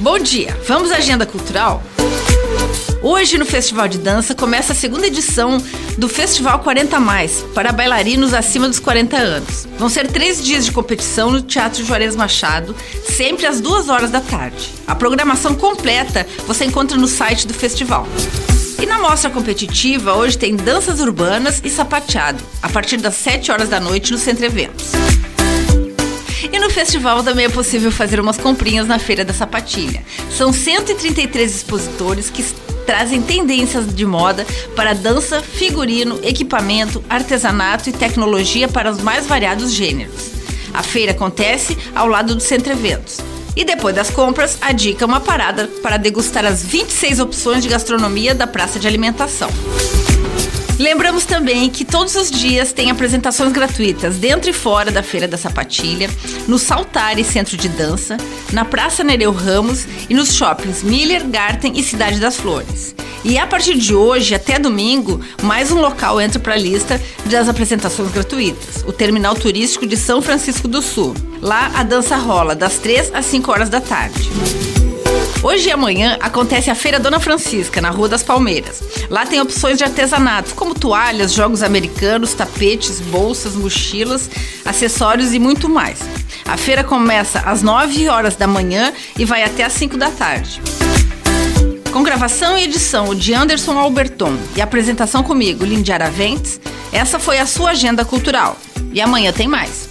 Bom dia, vamos à agenda cultural? Hoje no Festival de Dança começa a segunda edição do Festival 40 Mais para bailarinos acima dos 40 anos. Vão ser três dias de competição no Teatro Juarez Machado, sempre às duas horas da tarde. A programação completa você encontra no site do festival. E na mostra competitiva, hoje tem danças urbanas e sapateado, a partir das 7 horas da noite no Centro Eventos. E no festival também é possível fazer umas comprinhas na Feira da Sapatilha. São 133 expositores que trazem tendências de moda para dança, figurino, equipamento, artesanato e tecnologia para os mais variados gêneros. A feira acontece ao lado do Centro Eventos. E depois das compras, a dica é uma parada para degustar as 26 opções de gastronomia da praça de alimentação. Lembramos também que todos os dias tem apresentações gratuitas dentro e fora da Feira da Sapatilha, no Saltare Centro de Dança, na Praça Nereu Ramos e nos shoppings Miller, Garten e Cidade das Flores. E a partir de hoje até domingo, mais um local entra para a lista das apresentações gratuitas: o Terminal Turístico de São Francisco do Sul. Lá a dança rola das 3 às 5 horas da tarde. Hoje e amanhã acontece a Feira Dona Francisca, na Rua das Palmeiras. Lá tem opções de artesanato, como toalhas, jogos americanos, tapetes, bolsas, mochilas, acessórios e muito mais. A feira começa às 9 horas da manhã e vai até às 5 da tarde. Com gravação e edição de Anderson Alberton e apresentação comigo, Lindy Araventes, essa foi a sua agenda cultural. E amanhã tem mais.